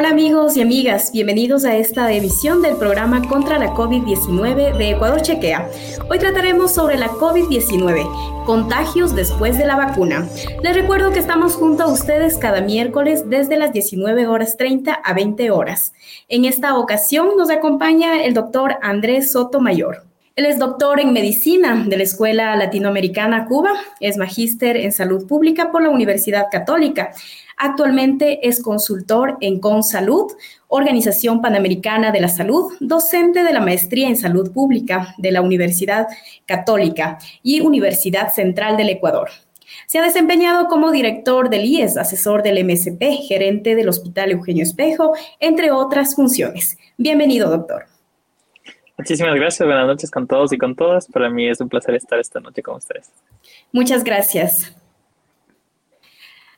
Hola amigos y amigas, bienvenidos a esta emisión del programa contra la COVID-19 de Ecuador Chequea. Hoy trataremos sobre la COVID-19, contagios después de la vacuna. Les recuerdo que estamos junto a ustedes cada miércoles desde las 19 horas 30 a 20 horas. En esta ocasión nos acompaña el doctor Andrés Sotomayor. Él es doctor en medicina de la Escuela Latinoamericana Cuba, es magíster en salud pública por la Universidad Católica. Actualmente es consultor en ConSalud, Organización Panamericana de la Salud, docente de la Maestría en Salud Pública de la Universidad Católica y Universidad Central del Ecuador. Se ha desempeñado como director del IES, asesor del MSP, gerente del Hospital Eugenio Espejo, entre otras funciones. Bienvenido, doctor. Muchísimas gracias, buenas noches con todos y con todas. Para mí es un placer estar esta noche con ustedes. Muchas gracias.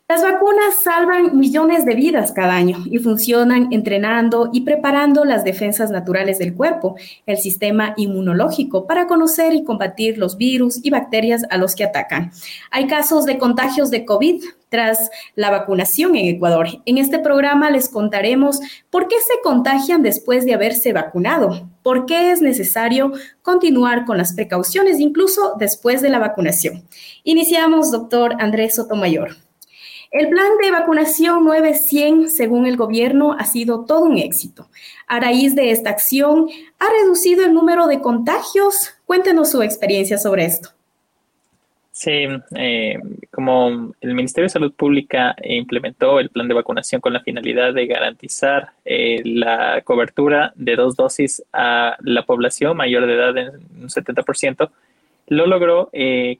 Las vacunas salvan millones de vidas cada año y funcionan entrenando y preparando las defensas naturales del cuerpo, el sistema inmunológico, para conocer y combatir los virus y bacterias a los que atacan. Hay casos de contagios de COVID tras la vacunación en Ecuador. En este programa les contaremos por qué se contagian después de haberse vacunado, por qué es necesario continuar con las precauciones incluso después de la vacunación. Iniciamos, doctor Andrés Sotomayor. El plan de vacunación 900, según el gobierno, ha sido todo un éxito. A raíz de esta acción, ¿ha reducido el número de contagios? Cuéntenos su experiencia sobre esto. Sí, eh, como el Ministerio de Salud Pública implementó el plan de vacunación con la finalidad de garantizar eh, la cobertura de dos dosis a la población mayor de edad en un 70%, lo logró eh,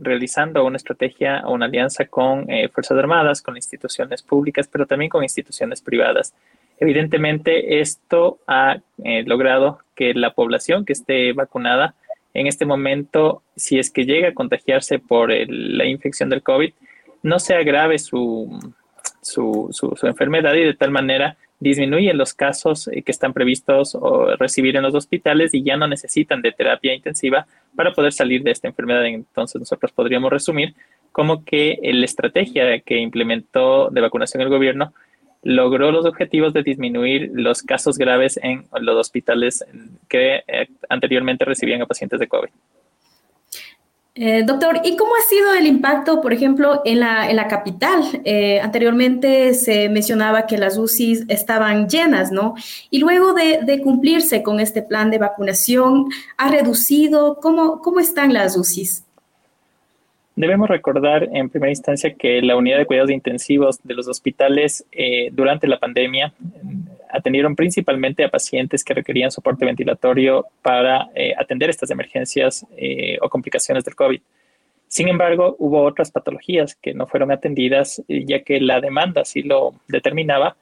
realizando una estrategia o una alianza con eh, Fuerzas Armadas, con instituciones públicas, pero también con instituciones privadas. Evidentemente, esto ha eh, logrado que la población que esté vacunada en este momento, si es que llega a contagiarse por la infección del COVID, no se agrave su, su, su enfermedad y de tal manera disminuyen los casos eh, que están previstos o recibir en los hospitales y ya no necesitan de terapia intensiva para poder salir de esta enfermedad. Entonces nosotros podríamos resumir como que la estrategia que implementó de vacunación el gobierno logró los objetivos de disminuir los casos graves en los hospitales que eh, anteriormente recibían a pacientes de COVID. Eh, doctor, ¿y cómo ha sido el impacto, por ejemplo, en la, capital? Eh, anteriormente se mencionaba que las UCIs estaban llenas, ¿no? Y luego de, cumplirse con este plan de vacunación, ¿ha reducido? ¿Cómo, cómo están las UCIs? Debemos recordar en primera instancia que la unidad de cuidados intensivos de los hospitales eh, durante la pandemia atendieron principalmente a pacientes que requerían soporte ventilatorio para eh, atender estas emergencias eh, o complicaciones del COVID. Sin embargo, hubo otras patologías que no fueron atendidas eh, ya que la demanda sí lo determinaba.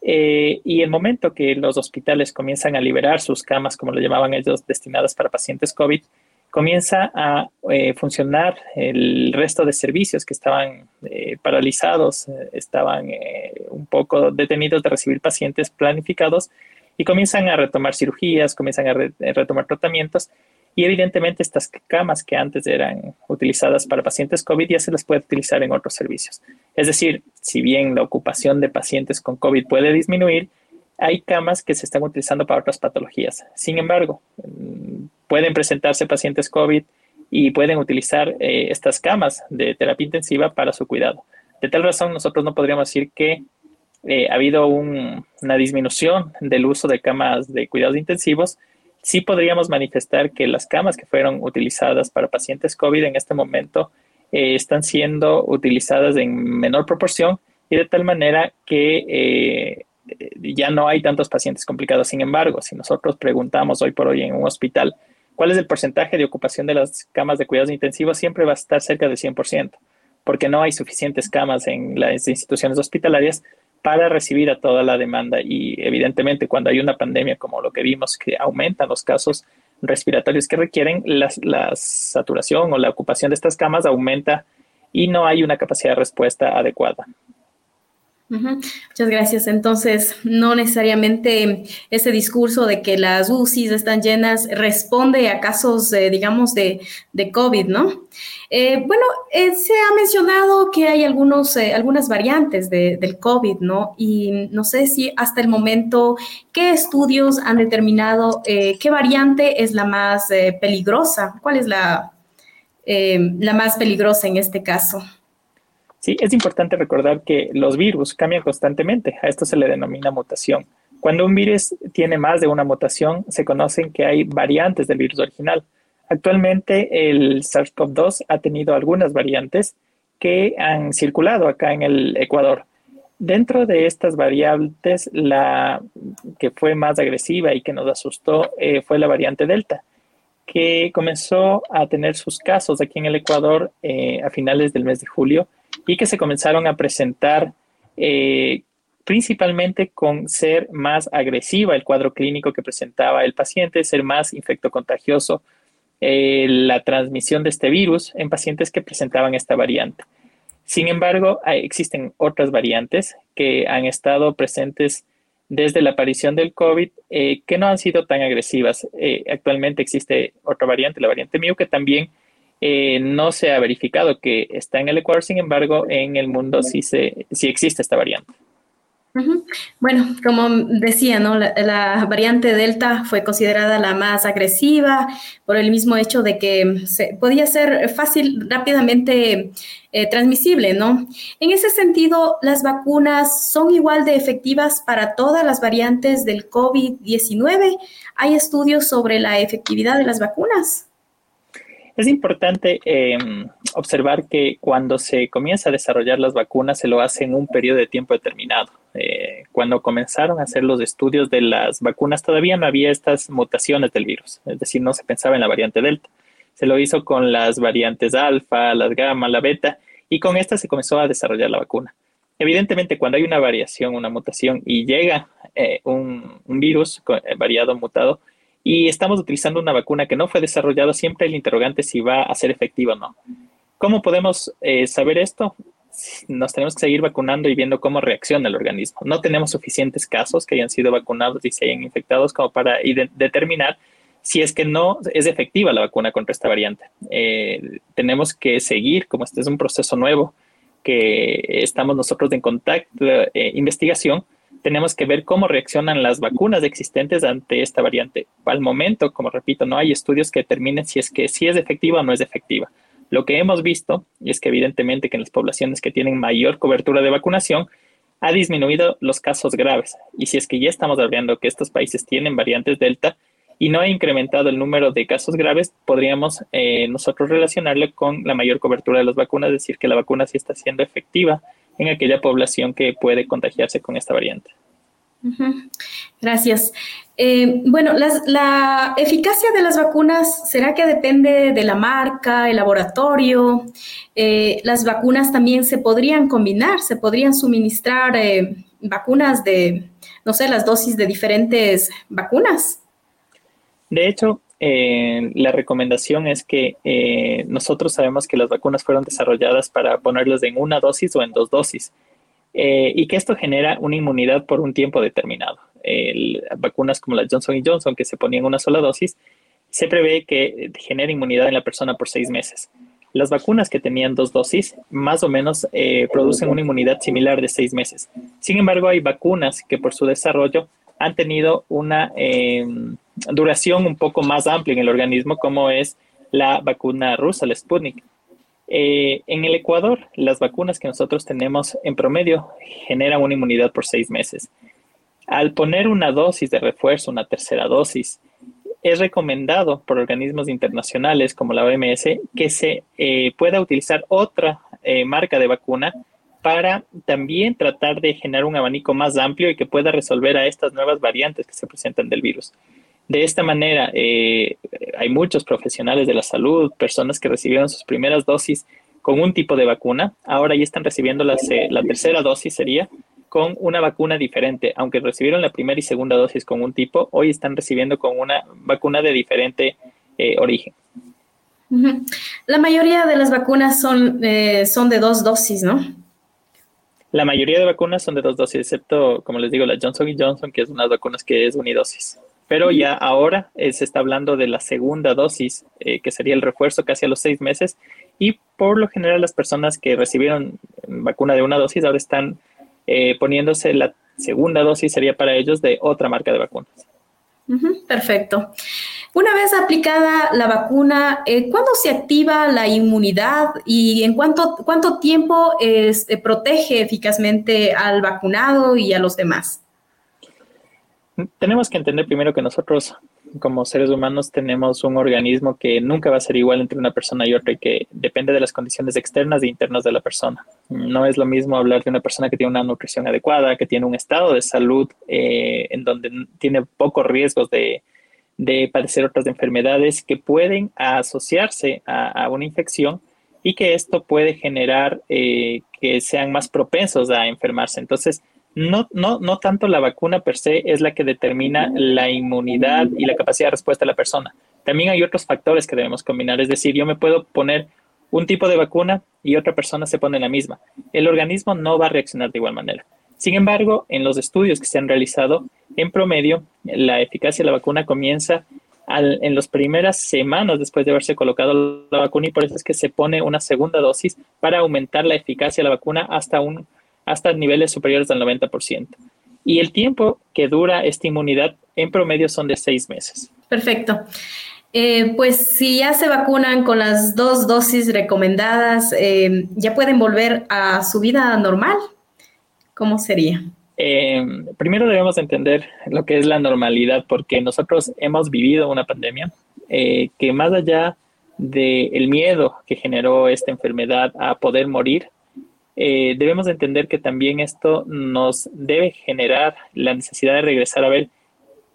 y el momento que los hospitales comienzan a liberar sus camas, como lo llamaban ellos, destinadas para pacientes COVID, comienza a eh, funcionar el resto de servicios que estaban eh, paralizados, eh, estaban un poco detenidos de recibir pacientes planificados y comienzan a retomar cirugías, comienzan a, retomar tratamientos y evidentemente estas camas que antes eran utilizadas para pacientes COVID ya se las puede utilizar en otros servicios. Es decir, si bien la ocupación de pacientes con COVID puede disminuir, hay camas que se están utilizando para otras patologías. Sin embargo, pueden presentarse pacientes COVID y pueden utilizar eh, estas camas de terapia intensiva para su cuidado. De tal razón, nosotros no podríamos decir que eh, ha habido una disminución del uso de camas de cuidados intensivos. Sí podríamos manifestar que las camas que fueron utilizadas para pacientes COVID en este momento eh, están siendo utilizadas en menor proporción y de tal manera que ya no hay tantos pacientes complicados. Sin embargo, si nosotros preguntamos hoy por hoy en un hospital cuál es el porcentaje de ocupación de las camas de cuidados intensivos, siempre va a estar cerca del 100%, porque no hay suficientes camas en las instituciones hospitalarias para recibir a toda la demanda. Y evidentemente cuando hay una pandemia como lo que vimos, que aumentan los casos respiratorios que requieren, la, la saturación o la ocupación de estas camas aumenta y no hay una capacidad de respuesta adecuada. Muchas gracias. Entonces, no necesariamente ese discurso de que las UCIs están llenas responde a casos, digamos, de, de, COVID, ¿no? Eh, bueno, eh, se ha mencionado que hay algunos, eh, algunas variantes del COVID, ¿no? Y no sé si hasta el momento, ¿qué estudios han determinado qué variante es la más peligrosa? ¿Cuál es la, la más peligrosa en este caso? Sí, es importante recordar que los virus cambian constantemente. A esto se le denomina mutación. Cuando un virus tiene más de una mutación, se conocen que hay variantes del virus original. Actualmente el SARS-CoV-2 ha tenido algunas variantes que han circulado acá en el Ecuador. Dentro de estas variantes, la que fue más agresiva y que nos asustó eh, fue la variante Delta, que comenzó a tener sus casos aquí en el Ecuador eh, a finales del mes de julio y que se comenzaron a presentar eh, principalmente con ser más agresiva el cuadro clínico que presentaba el paciente, ser más infectocontagioso eh, la transmisión de este virus en pacientes que presentaban esta variante. Sin embargo, existen otras variantes que han estado presentes desde la aparición del COVID eh, que no han sido tan agresivas. actualmente existe otra variante, la variante MIU, que también eh, no se ha verificado que está en el Ecuador, sin embargo, en el mundo sí, se, sí existe esta variante. Bueno, como decía, ¿no? La, variante Delta fue considerada la más agresiva por el mismo hecho de que se, podía ser fácil, rápidamente eh, transmisible, ¿no? En ese sentido, ¿las vacunas son igual de efectivas para todas las variantes del COVID-19? ¿Hay estudios sobre la efectividad de las vacunas? Es importante em, observar que cuando se comienza a desarrollar las vacunas se lo hace en un periodo de tiempo determinado. Eh, cuando comenzaron a hacer los estudios de las vacunas todavía no había estas mutaciones del virus, es decir, no se pensaba en la variante Delta. Se lo hizo con las variantes alfa, las gamma, la beta, y con esta se comenzó a desarrollar la vacuna. Evidentemente, cuando hay una variación, una mutación y llega eh, un, virus eh, variado, mutado, y estamos utilizando una vacuna que no fue desarrollada, siempre el interrogante si va a ser efectiva o no. ¿Cómo podemos eh, saber esto? Nos tenemos que seguir vacunando y viendo cómo reacciona el organismo. No tenemos suficientes casos que hayan sido vacunados y se hayan infectados como para determinar si es que no es efectiva la vacuna contra esta variante. Eh, tenemos que seguir, como este es un proceso nuevo, que estamos nosotros en contacto, eh, investigación, tenemos que ver cómo reaccionan las vacunas existentes ante esta variante. Al momento, como repito, no hay estudios que determinen si es que es efectiva o no es efectiva. Lo que hemos visto es que evidentemente que en las poblaciones que tienen mayor cobertura de vacunación ha disminuido los casos graves. Y si es que ya estamos hablando que estos países tienen variantes Delta y no ha incrementado el número de casos graves, podríamos eh, nosotros relacionarlo con la mayor cobertura de las vacunas, decir que la vacuna sí está siendo efectiva en aquella población que puede contagiarse con esta variante. Gracias. Eh, bueno, la eficacia de las vacunas, ¿será que depende de la marca, el laboratorio? Eh, las vacunas también se podrían combinar, se podrían suministrar eh, vacunas de, no sé, las dosis de diferentes vacunas. De hecho, eh, la recomendación es que eh, nosotros sabemos que las vacunas fueron desarrolladas para ponerlas en una dosis o en dos dosis eh, y que esto genera una inmunidad por un tiempo determinado. vacunas como la Johnson Johnson que se ponían una sola dosis, se prevé que genera inmunidad en la persona por seis meses. Las vacunas que tenían dos dosis más o menos producen una inmunidad similar de seis meses. Sin embargo, hay vacunas que por su desarrollo han tenido una duración un poco más amplia en el organismo, como es la vacuna rusa, la Sputnik. Eh, en el Ecuador, las vacunas que nosotros tenemos en promedio generan una inmunidad por seis meses. Al poner una dosis de refuerzo, una tercera dosis, es recomendado por organismos internacionales como la OMS que se eh, pueda utilizar otra eh, marca de vacuna para también tratar de generar un abanico más amplio y que pueda resolver a estas nuevas variantes que se presentan del virus. De esta manera, eh, hay muchos profesionales de la salud, personas que recibieron sus primeras dosis con un tipo de vacuna, ahora ya están recibiendo la, la tercera dosis, sería con una vacuna diferente. Aunque recibieron la primera y segunda dosis con un tipo, hoy están recibiendo con una vacuna de diferente eh, origen. La mayoría de las vacunas son, eh, son de dos dosis, ¿no? La mayoría de vacunas son de dos dosis, excepto, como les digo, la Johnson Johnson, que es una vacunas que es unidosis. Pero ya ahora eh, se está hablando de la segunda dosis, eh, que sería el refuerzo casi a los seis meses. Y por lo general las personas que recibieron vacuna de una dosis ahora están eh, poniéndose la segunda dosis, sería para ellos de otra marca de vacunas. perfecto. Una vez aplicada la vacuna, ¿cuándo se activa la inmunidad y en cuánto, cuánto tiempo protege eficazmente al vacunado y a los demás? Tenemos que entender primero que nosotros como seres humanos tenemos un organismo que nunca va a ser igual entre una persona y otra y que depende de las condiciones externas e internas de la persona. No es lo mismo hablar de una persona que tiene una nutrición adecuada, que tiene un estado de salud eh, en donde tiene pocos riesgos de, padecer otras enfermedades que pueden asociarse a, una infección y que esto puede generar eh, que sean más propensos a enfermarse. Entonces, no, no, no tanto la vacuna per se es la que determina la inmunidad y la capacidad de respuesta de la persona. También hay otros factores que debemos combinar. Es decir, yo me puedo poner un tipo de vacuna y otra persona se pone la misma. El organismo no va a reaccionar de igual manera. Sin embargo, en los estudios que se han realizado, en promedio, la eficacia de la vacuna comienza en las primeras semanas después de haberse colocado la vacuna y por eso es que se pone una segunda dosis para aumentar la eficacia de la vacuna hasta un hasta niveles superiores al 90%. Y el tiempo que dura esta inmunidad en promedio son de seis meses. Perfecto. Eh, pues si ya se vacunan con las dos dosis recomendadas, eh, ¿ya pueden volver a su vida normal? ¿Cómo sería? Eh, primero debemos entender lo que es la normalidad, porque nosotros hemos vivido una pandemia que más allá del miedo que generó esta enfermedad a poder morir, eh, debemos entender que también esto nos debe generar la necesidad de regresar a ver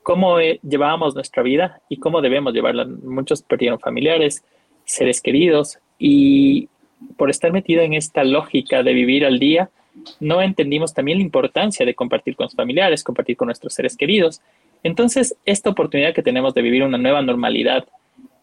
cómo eh, llevábamos nuestra vida y cómo debemos llevarla. Muchos perdieron familiares, seres queridos y por estar metido en esta lógica de vivir al día, no entendimos también la importancia de compartir con los familiares, compartir con nuestros seres queridos. Entonces, esta oportunidad que tenemos de vivir una nueva normalidad,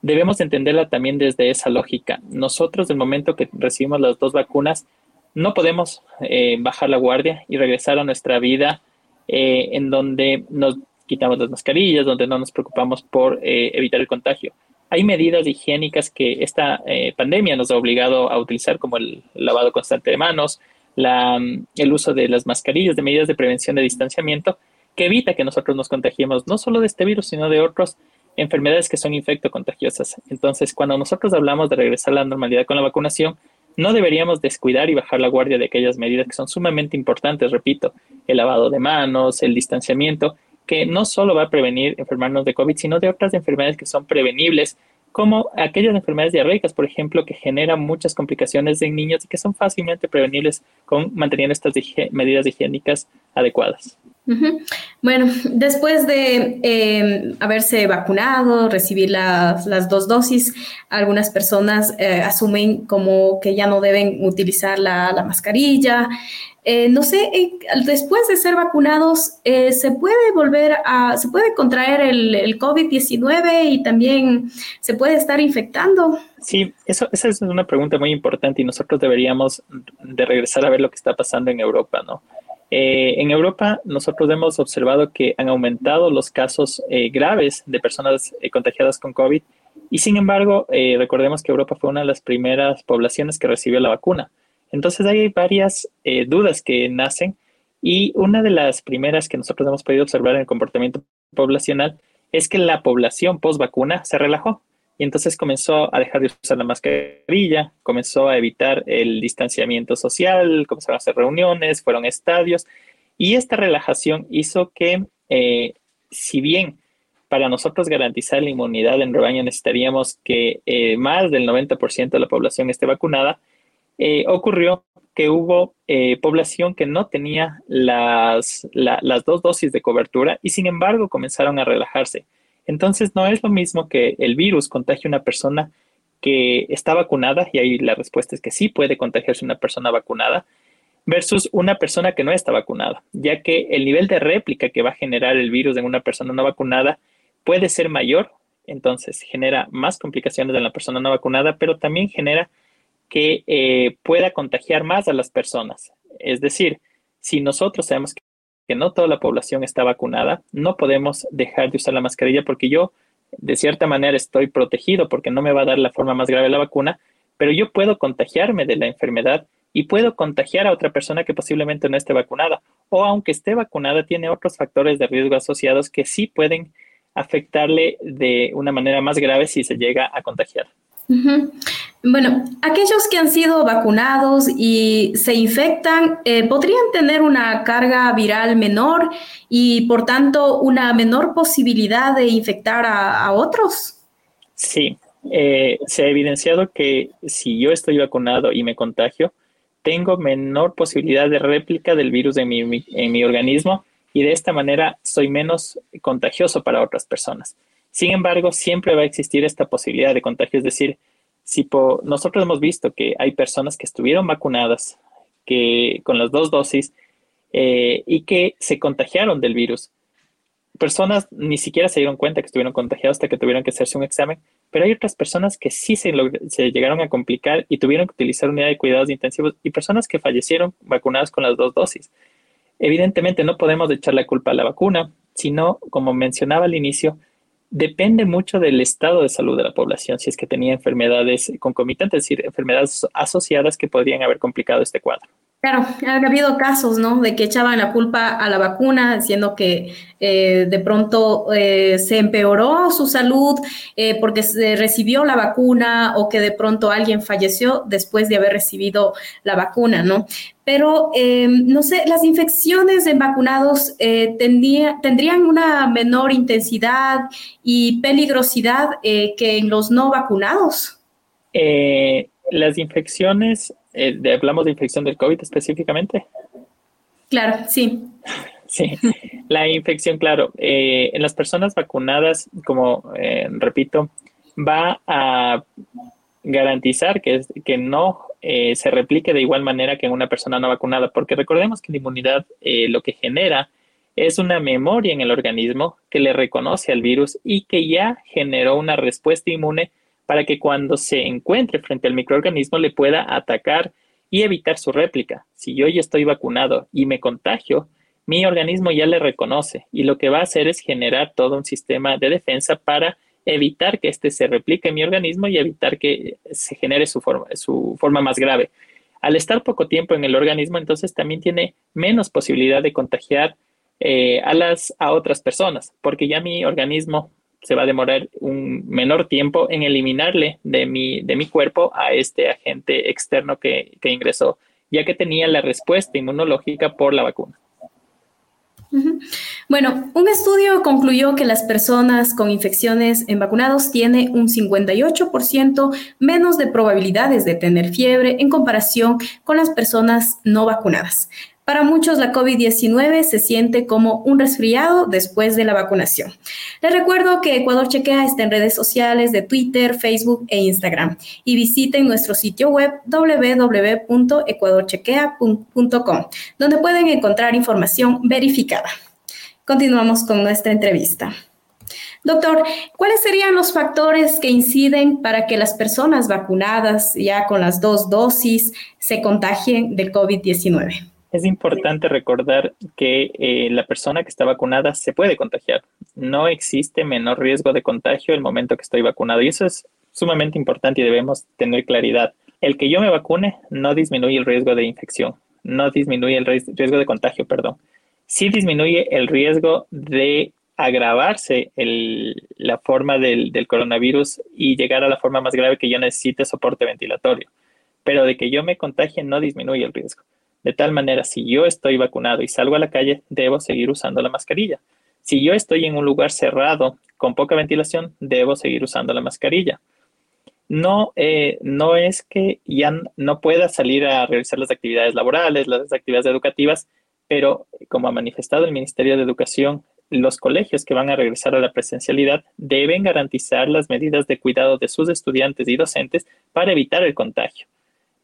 debemos entenderla también desde esa lógica. Nosotros, del momento que recibimos las dos vacunas, no podemos eh, bajar la guardia y regresar a nuestra vida eh, en donde nos quitamos las mascarillas, donde no nos preocupamos por eh, evitar el contagio. Hay medidas higiénicas que esta pandemia nos ha obligado a utilizar, como el lavado constante de manos, el uso de las mascarillas, de medidas de prevención de distanciamiento, que evita que nosotros nos contagiemos no solo de este virus, sino de otras enfermedades que son infectocontagiosas. Entonces, cuando nosotros hablamos de regresar a la normalidad con la vacunación, no deberíamos descuidar y bajar la guardia de aquellas medidas que son sumamente importantes, repito, el lavado de manos, el distanciamiento, que no solo va a prevenir enfermarnos de COVID, sino de otras enfermedades que son prevenibles, como aquellas enfermedades diarreicas, por ejemplo, que generan muchas complicaciones en niños y que son fácilmente prevenibles con manteniendo estas medidas higiénicas adecuadas. Bueno, después de em, haberse vacunado, recibir las, dos dosis, algunas personas eh, asumen como que ya no deben utilizar la, mascarilla. Eh, no sé, eh, después de ser vacunados, ¿se puede volver a, se puede contraer el, el COVID-19 y también se puede estar infectando? Sí, eso, esa es una pregunta muy importante y nosotros deberíamos de regresar a ver lo que está pasando en Europa, ¿no? Eh, en Europa nosotros hemos observado que han aumentado los casos eh, graves de personas eh, contagiadas con COVID. Y sin embargo recordemos que Europa fue una de las primeras poblaciones que recibió la vacuna. Entonces hay varias dudas que nacen. Y una de las primeras que nosotros hemos podido observar en el comportamiento poblacional es que la población post vacuna se relajó y entonces comenzó a dejar de usar la mascarilla, comenzó a evitar el distanciamiento social, comenzaron a hacer reuniones, fueron estadios y esta relajación hizo que, eh, si bien para nosotros garantizar la inmunidad en rebaño necesitaríamos que eh, más del 90% de la población esté vacunada, eh, ocurrió que hubo población que no tenía las, las dos dosis de cobertura y sin embargo comenzaron a relajarse. Entonces, no es lo mismo que el virus contagie a una persona que está vacunada, y ahí la respuesta es que sí puede contagiarse una persona vacunada, versus una persona que no está vacunada, ya que el nivel de réplica que va a generar el virus en una persona no vacunada puede ser mayor, entonces genera más complicaciones en la persona no vacunada, pero también genera que eh, pueda contagiar más a las personas. Es decir, si nosotros sabemos que no toda la población está vacunada, no podemos dejar de usar la mascarilla porque yo, de cierta manera, estoy protegido porque no me va a dar la forma más grave la vacuna, pero yo puedo contagiarme de la enfermedad y puedo contagiar a otra persona que posiblemente no esté vacunada o aunque esté vacunada tiene otros factores de riesgo asociados que sí pueden afectarle de una manera más grave si se llega a contagiar. Bueno, aquellos que han sido vacunados y se infectan eh, podrían tener una carga viral menor y por tanto una menor posibilidad de infectar a, otros. Sí, eh, se ha evidenciado que si yo estoy vacunado y me contagio, tengo menor posibilidad de réplica del virus en mi, en mi organismo y de esta manera soy menos contagioso para otras personas. Sin embargo, siempre va a existir esta posibilidad de contagio, es decir, si nosotros hemos visto que hay personas que estuvieron vacunadas que, con las dos dosis eh, y que se contagiaron del virus. Personas ni siquiera se dieron cuenta que estuvieron contagiados hasta que tuvieron que hacerse un examen, pero hay otras personas que sí se, se llegaron a complicar y tuvieron que utilizar unidad de cuidados intensivos y personas que fallecieron vacunadas con las dos dosis. Evidentemente no podemos echar la culpa a la vacuna, sino, como mencionaba al inicio, depende mucho del estado de salud de la población, si es que tenía enfermedades concomitantes, es decir, enfermedades asociadas que podrían haber complicado este cuadro. Claro, ha habido casos, ¿no? De que echaban la culpa a la vacuna, diciendo que eh, de pronto eh, se empeoró su salud eh, porque se recibió la vacuna o que de pronto alguien falleció después de haber recibido la vacuna, ¿no? Pero, no sé, las infecciones en vacunados tendrían una menor intensidad y peligrosidad que en los no vacunados. las infecciones eh, hablamos de infección del COVID específicamente. Claro, sí. Sí, la infección, claro, eh, en las personas vacunadas, como eh, repito, va a garantizar que, que no se replique de igual manera que en una persona no vacunada, porque recordemos que la inmunidad lo que genera es una memoria en el organismo que le reconoce al virus y que ya generó una respuesta inmune para que cuando se encuentre frente al microorganismo le pueda atacar y evitar su réplica. Si yo ya estoy vacunado y me contagio, mi organismo ya le reconoce y lo que va a hacer es generar todo un sistema de defensa para evitar que éste se replique en mi organismo y evitar que se genere su forma, su forma más grave. Al estar poco tiempo en el organismo, entonces también tiene menos posibilidad de contagiar eh, a, las, a otras personas, porque ya mi organismo se va a demorar un menor tiempo en eliminarle de mi, de mi cuerpo a este agente externo que, ingresó, ya que tenía la respuesta inmunológica por la vacuna. Bueno, un estudio concluyó que las personas con infecciones en vacunados tienen un 58% menos de probabilidades de tener fiebre en comparación con las personas no vacunadas. Para muchos la COVID-19 se siente como un resfriado después de la vacunación. Les recuerdo que Ecuador Chequea está en redes sociales de Twitter, Facebook e Instagram y visiten nuestro sitio web www.ecuadorchequea.com, donde pueden encontrar información verificada. Continuamos con nuestra entrevista. Doctor, ¿cuáles serían los factores que inciden para que las personas vacunadas ya con las dos dosis se contagien del COVID-19? Es importante recordar que eh, la persona que está vacunada se puede contagiar. No existe menor riesgo de contagio el momento que estoy vacunado y eso es sumamente importante y debemos tener claridad. El que yo me vacune no disminuye el riesgo de infección, no disminuye el riesgo de contagio, perdón. Sí disminuye el riesgo de agravarse la forma del, del coronavirus y llegar a la forma más grave que yo necesite soporte ventilatorio. Pero de que yo me contagie no disminuye el riesgo. De tal manera, si yo estoy vacunado y salgo a la calle, debo seguir usando la mascarilla. Si yo estoy en un lugar cerrado con poca ventilación, debo seguir usando la mascarilla. No, eh, no es que ya no pueda salir a realizar las actividades laborales, las actividades educativas, pero como ha manifestado el Ministerio de Educación, los colegios que van a regresar a la presencialidad deben garantizar las medidas de cuidado de sus estudiantes y docentes para evitar el contagio.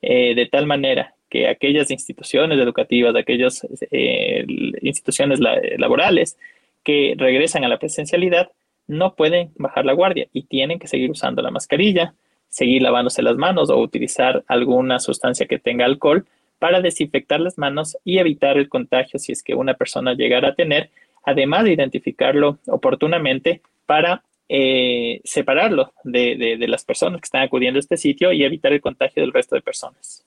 Eh, de tal manera que aquellas instituciones educativas, aquellas eh, instituciones laborales que regresan a la presencialidad no pueden bajar la guardia y tienen que seguir usando la mascarilla, seguir lavándose las manos o utilizar alguna sustancia que tenga alcohol para desinfectar las manos y evitar el contagio si es que una persona llegara a tener, además de identificarlo oportunamente para eh, separarlo de, las personas que están acudiendo a este sitio y evitar el contagio del resto de personas.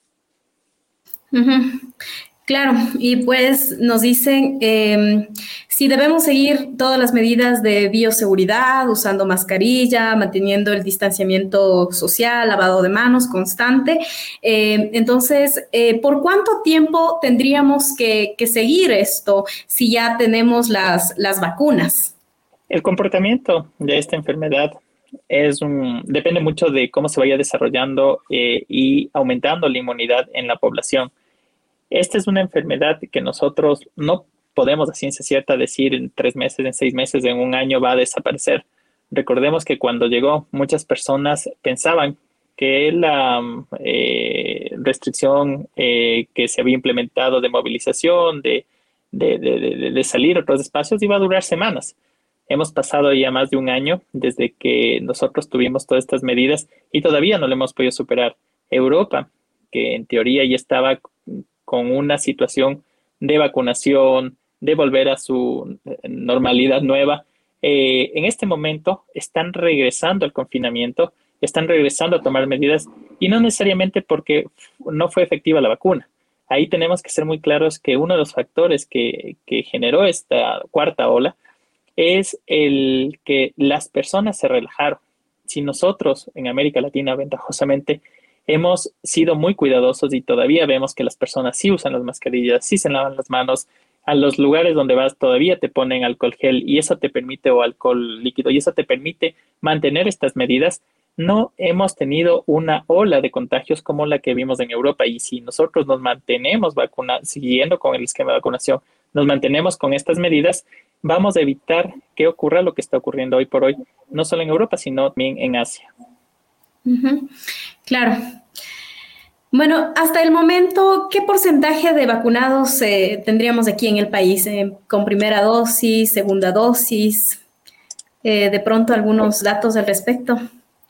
Claro, y pues nos dicen em, si debemos seguir todas las medidas de bioseguridad, usando mascarilla, manteniendo el distanciamiento social, lavado de manos constante. Em, entonces, eh, ¿por cuánto tiempo tendríamos que, seguir esto si ya tenemos las, las vacunas? El comportamiento de esta enfermedad es un, depende mucho de cómo se vaya desarrollando eh, y aumentando la inmunidad en la población. Esta es una enfermedad que nosotros no podemos a ciencia cierta decir en tres meses, en seis meses, en un año va a desaparecer. Recordemos que cuando llegó muchas personas pensaban que la eh, restricción eh, que se había implementado de movilización, de, de, salir a otros espacios, iba a durar semanas. Hemos pasado ya más de un año desde que nosotros tuvimos todas estas medidas y todavía no lo hemos podido superar. Europa, que en teoría ya estaba con una situación de vacunación, de volver a su normalidad nueva, eh, en este momento están regresando al confinamiento, están regresando a tomar medidas y no necesariamente porque no fue efectiva la vacuna. Ahí tenemos que ser muy claros que uno de los factores que, que generó esta cuarta ola es el que las personas se relajaron. Si nosotros en América Latina ventajosamente hemos sido muy cuidadosos y todavía vemos que las personas sí usan las mascarillas, sí se lavan las manos, a los lugares donde vas todavía te ponen alcohol gel y eso te permite o alcohol líquido y eso te permite mantener estas medidas. No hemos tenido una ola de contagios como la que vimos en Europa y si nosotros nos mantenemos vacuna, siguiendo con el esquema de vacunación, nos mantenemos con estas medidas, vamos a evitar que ocurra lo que está ocurriendo hoy por hoy, no solo en Europa, sino también en Asia. Claro. Bueno, hasta el momento, ¿qué porcentaje de vacunados eh, tendríamos aquí en el país eh, con primera dosis, segunda dosis? Eh, de pronto, algunos datos al respecto.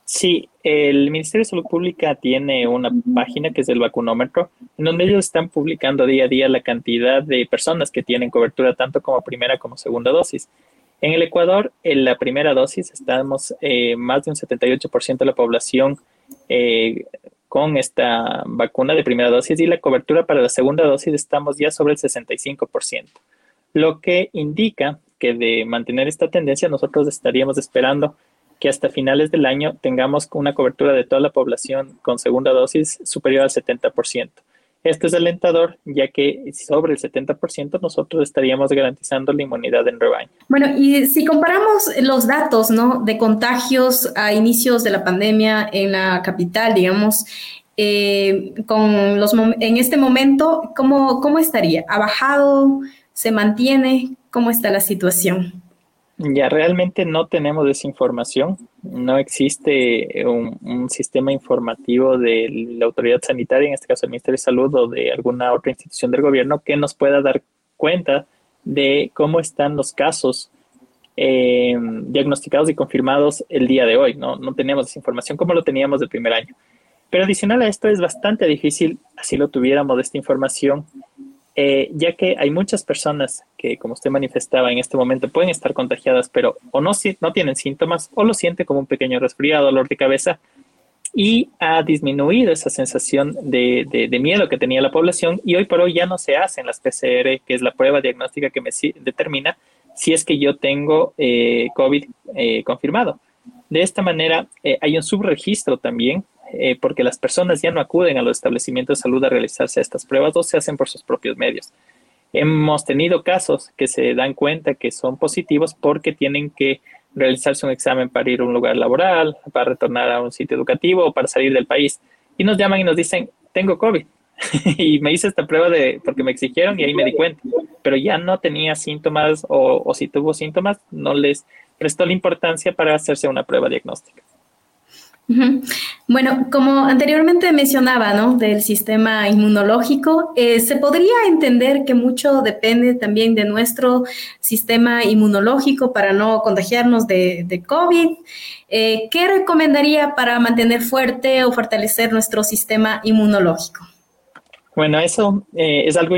Sí, el Ministerio de Salud Pública tiene una página que es el vacunómetro, en donde ellos están publicando día a día la cantidad de personas que tienen cobertura tanto como primera como segunda dosis. En el Ecuador, en la primera dosis estamos eh, más de un 78% de la población eh, con esta vacuna de primera dosis y la cobertura para la segunda dosis estamos ya sobre el 65%, lo que indica que de mantener esta tendencia nosotros estaríamos esperando que hasta finales del año tengamos una cobertura de toda la población con segunda dosis superior al 70%. Esto es alentador, ya que sobre el 70% nosotros estaríamos garantizando la inmunidad en rebaño. Bueno, y si comparamos los datos ¿no? de contagios a inicios de la pandemia en la capital, digamos, eh, con los en este momento, ¿cómo, ¿cómo estaría? ¿Ha bajado? ¿Se mantiene? ¿Cómo está la situación? Ya realmente no tenemos desinformación, no existe un, sistema informativo de la autoridad sanitaria, en este caso el Ministerio de Salud o de alguna otra institución del gobierno, que nos pueda dar cuenta de cómo están los casos eh, diagnosticados y confirmados el día de hoy. ¿no? no tenemos desinformación como lo teníamos del primer año. Pero adicional a esto es bastante difícil, así lo tuviéramos esta información, eh, ya que hay muchas personas que, como usted manifestaba en este momento, pueden estar contagiadas, pero o no, no tienen síntomas o lo sienten como un pequeño resfriado, dolor de cabeza, y ha disminuido esa sensación de, miedo que tenía la población y hoy por hoy ya no se hacen las PCR, que es la prueba diagnóstica que me determina si es que yo tengo eh, COVID eh, confirmado. De esta manera, hay un subregistro también eh, porque las personas ya no acuden a los establecimientos de salud a realizarse estas pruebas o se hacen por sus propios medios. Hemos tenido casos que se dan cuenta que son positivos porque tienen que realizarse un examen para ir a un lugar laboral, para retornar a un sitio educativo o para salir del país. Y nos llaman y nos dicen, tengo COVID. y me hice esta prueba de porque me exigieron y ahí me di cuenta. Pero ya no tenía síntomas o, o si tuvo síntomas, no les prestó la importancia para hacerse una prueba diagnóstica. Bueno, como anteriormente mencionaba, ¿no? Del sistema inmunológico, eh, se podría entender que mucho depende también de nuestro sistema inmunológico para no contagiarnos de, COVID. Eh, ¿Qué recomendaría para mantener fuerte o fortalecer nuestro sistema inmunológico? Bueno, eso eh, es algo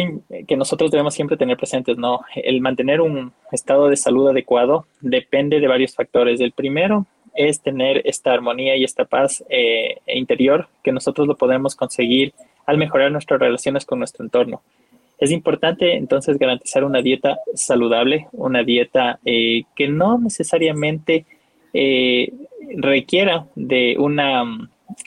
que nosotros debemos siempre tener presentes, ¿no? El mantener un estado de salud adecuado depende de varios factores. El primero es tener esta armonía y esta paz eh, interior que nosotros lo podemos conseguir al mejorar nuestras relaciones con nuestro entorno. Es importante entonces garantizar una dieta saludable, una dieta eh, que no necesariamente requiera de una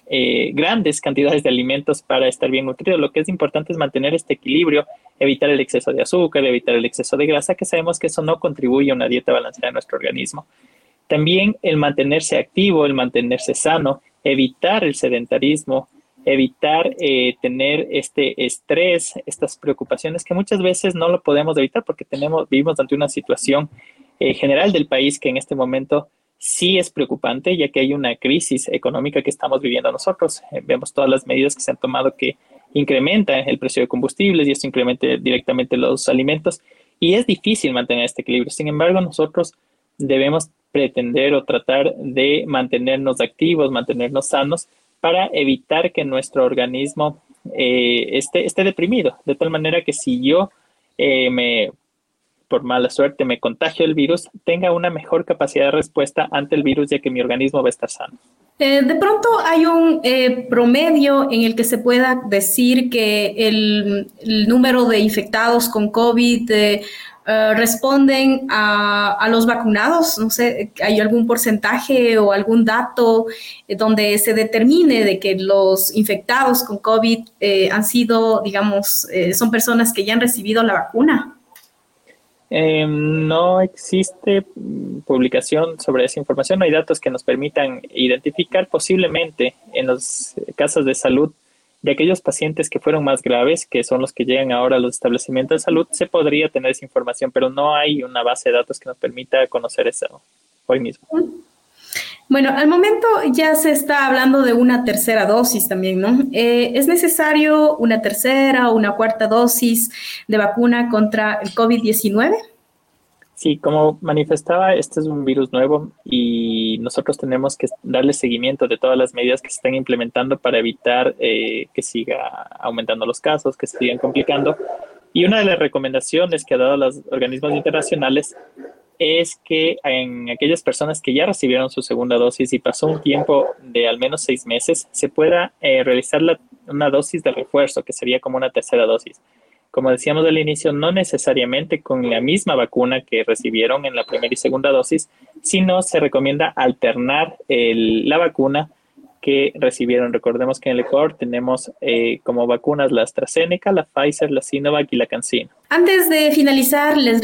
eh, grandes cantidades de alimentos para estar bien nutrido. Lo que es importante es mantener este equilibrio, evitar el exceso de azúcar, evitar el exceso de grasa, que sabemos que eso no contribuye a una dieta balanceada en nuestro organismo. También el mantenerse activo, el mantenerse sano, evitar el sedentarismo, evitar eh, tener este estrés, estas preocupaciones que muchas veces no lo podemos evitar porque tenemos, vivimos ante una situación eh, general del país que en este momento sí es preocupante, ya que hay una crisis económica que estamos viviendo nosotros. Eh, vemos todas las medidas que se han tomado que incrementan el precio de combustibles y esto incrementa directamente los alimentos y es difícil mantener este equilibrio. Sin embargo, nosotros debemos pretender o tratar de mantenernos activos, mantenernos sanos para evitar que nuestro organismo eh, esté, esté, deprimido. De tal manera que si yo eh, me por mala suerte me contagio el virus, tenga una mejor capacidad de respuesta ante el virus ya que mi organismo va a estar sano. Eh, de pronto hay un promedio en el que se pueda decir que el, número de infectados con COVID eh, responden a, a, los vacunados. No sé, ¿hay algún porcentaje o algún dato donde se determine de que los infectados con COVID han sido, digamos, son personas que ya han recibido la vacuna? Em, no existe publicación sobre esa información, no hay datos que nos permitan identificar posiblemente en los casos de salud de aquellos pacientes que fueron más graves, que son los que llegan ahora a los establecimientos de salud, se podría tener esa información, pero no hay una base de datos que nos permita conocer eso hoy mismo. Bueno, al momento ya se está hablando de una tercera dosis también, ¿no? Eh, ¿Es necesario una tercera o una cuarta dosis de vacuna contra el COVID-19? Sí, como manifestaba, este es un virus nuevo y nosotros tenemos que darle seguimiento de todas las medidas que se están implementando para evitar eh, que siga aumentando los casos, que se sigan complicando. Y una de las recomendaciones que ha dado los organismos internacionales es que en aquellas personas que ya recibieron su segunda dosis y pasó un tiempo de al menos seis meses, se pueda eh, realizar una dosis de refuerzo, que sería como una tercera dosis. Como decíamos al inicio, no necesariamente con la misma vacuna que recibieron en la primera y segunda dosis, sino se recomienda alternar la vacuna que recibieron. Recordemos que en el Ecuador tenemos eh, como vacunas la AstraZeneca, la Pfizer, la Sinovac y la CanSino. Antes de finalizar, les,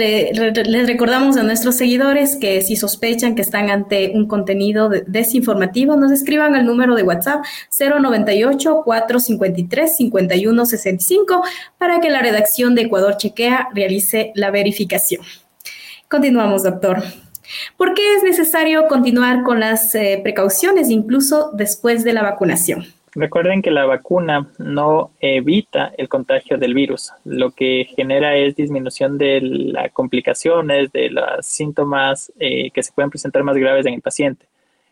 recordamos a nuestros seguidores que si sospechan que están ante un contenido desinformativo, nos escriban al número de WhatsApp 098-453-5165 para que la redacción de Ecuador Chequea realice la verificación. Continuamos, doctor. ¿Por qué es necesario continuar con las eh, precauciones incluso después de la vacunación? Recuerden que la vacuna no evita el contagio del virus. Lo que genera es disminución de las complicaciones, de los síntomas eh, que se pueden presentar más graves en el paciente.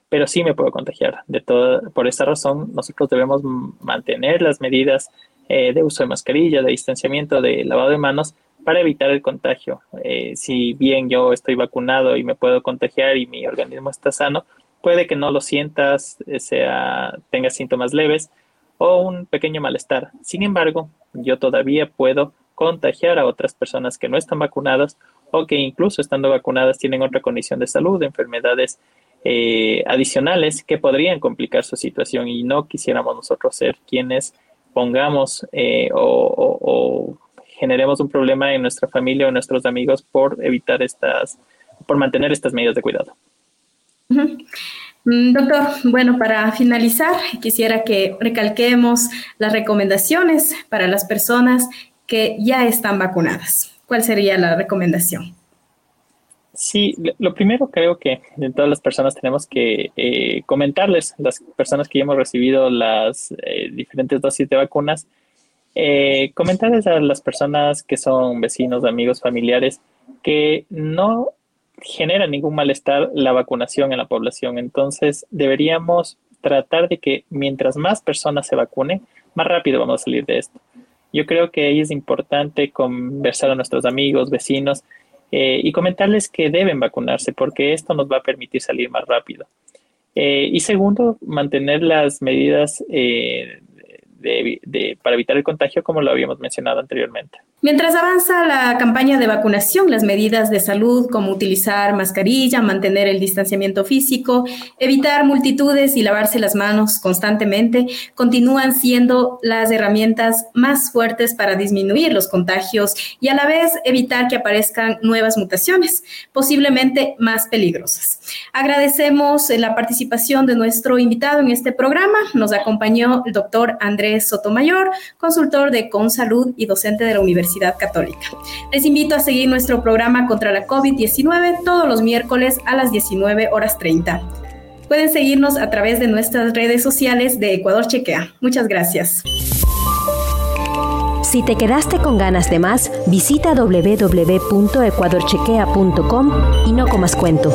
Pero sí me puedo contagiar. De por esta razón, nosotros debemos mantener las medidas eh, de uso de mascarilla, de distanciamiento, de lavado de manos para evitar el contagio. Eh, si bien yo estoy vacunado y me puedo contagiar y mi organismo está sano, puede que no lo sientas, eh, sea, tengas síntomas leves o un pequeño malestar. Sin embargo, yo todavía puedo contagiar a otras personas que no están vacunadas o que incluso estando vacunadas tienen otra condición de salud, enfermedades eh, adicionales que podrían complicar su situación y no quisiéramos nosotros ser quienes pongamos o generemos un problema en nuestra familia o en nuestros amigos por evitar estas, por mantener estas medidas de cuidado. Mm, doctor, bueno, para finalizar, quisiera que recalquemos las recomendaciones para las personas que ya están vacunadas. ¿Cuál sería la recomendación? Sí, lo primero creo que de todas las personas tenemos que eh, comentarles, las personas que ya hemos recibido las eh, diferentes dosis de vacunas, eh, comentarles a las personas que son vecinos, amigos, familiares, que no genera ningún malestar la vacunación en la población. Entonces, deberíamos tratar de que mientras más personas se vacunen, más rápido vamos a salir de esto. yo creo que ahí es importante conversar a nuestros amigos, vecinos eh, y comentarles que deben vacunarse porque esto nos va a permitir salir más rápido. Eh, y segundo, mantener las medidas eh, para evitar el contagio como lo habíamos mencionado anteriormente. Mientras avanza la campaña de vacunación, las medidas de salud como utilizar mascarilla, mantener el distanciamiento físico, evitar multitudes y lavarse las manos constantemente continúan siendo las herramientas más fuertes para disminuir los contagios y a la vez evitar que aparezcan nuevas mutaciones, posiblemente más peligrosas. Agradecemos la participación de nuestro invitado en este programa. Nos acompañó el doctor Andrés Sotomayor, consultor de Consalud y docente de la Católica. Les invito a seguir nuestro programa contra la COVID-19 todos los miércoles a las 19 horas 30. Pueden seguirnos a través de nuestras redes sociales de Ecuador Chequea. Muchas gracias. Si te quedaste con ganas de más, visita www.ecuadorchequea.com y no comas cuento.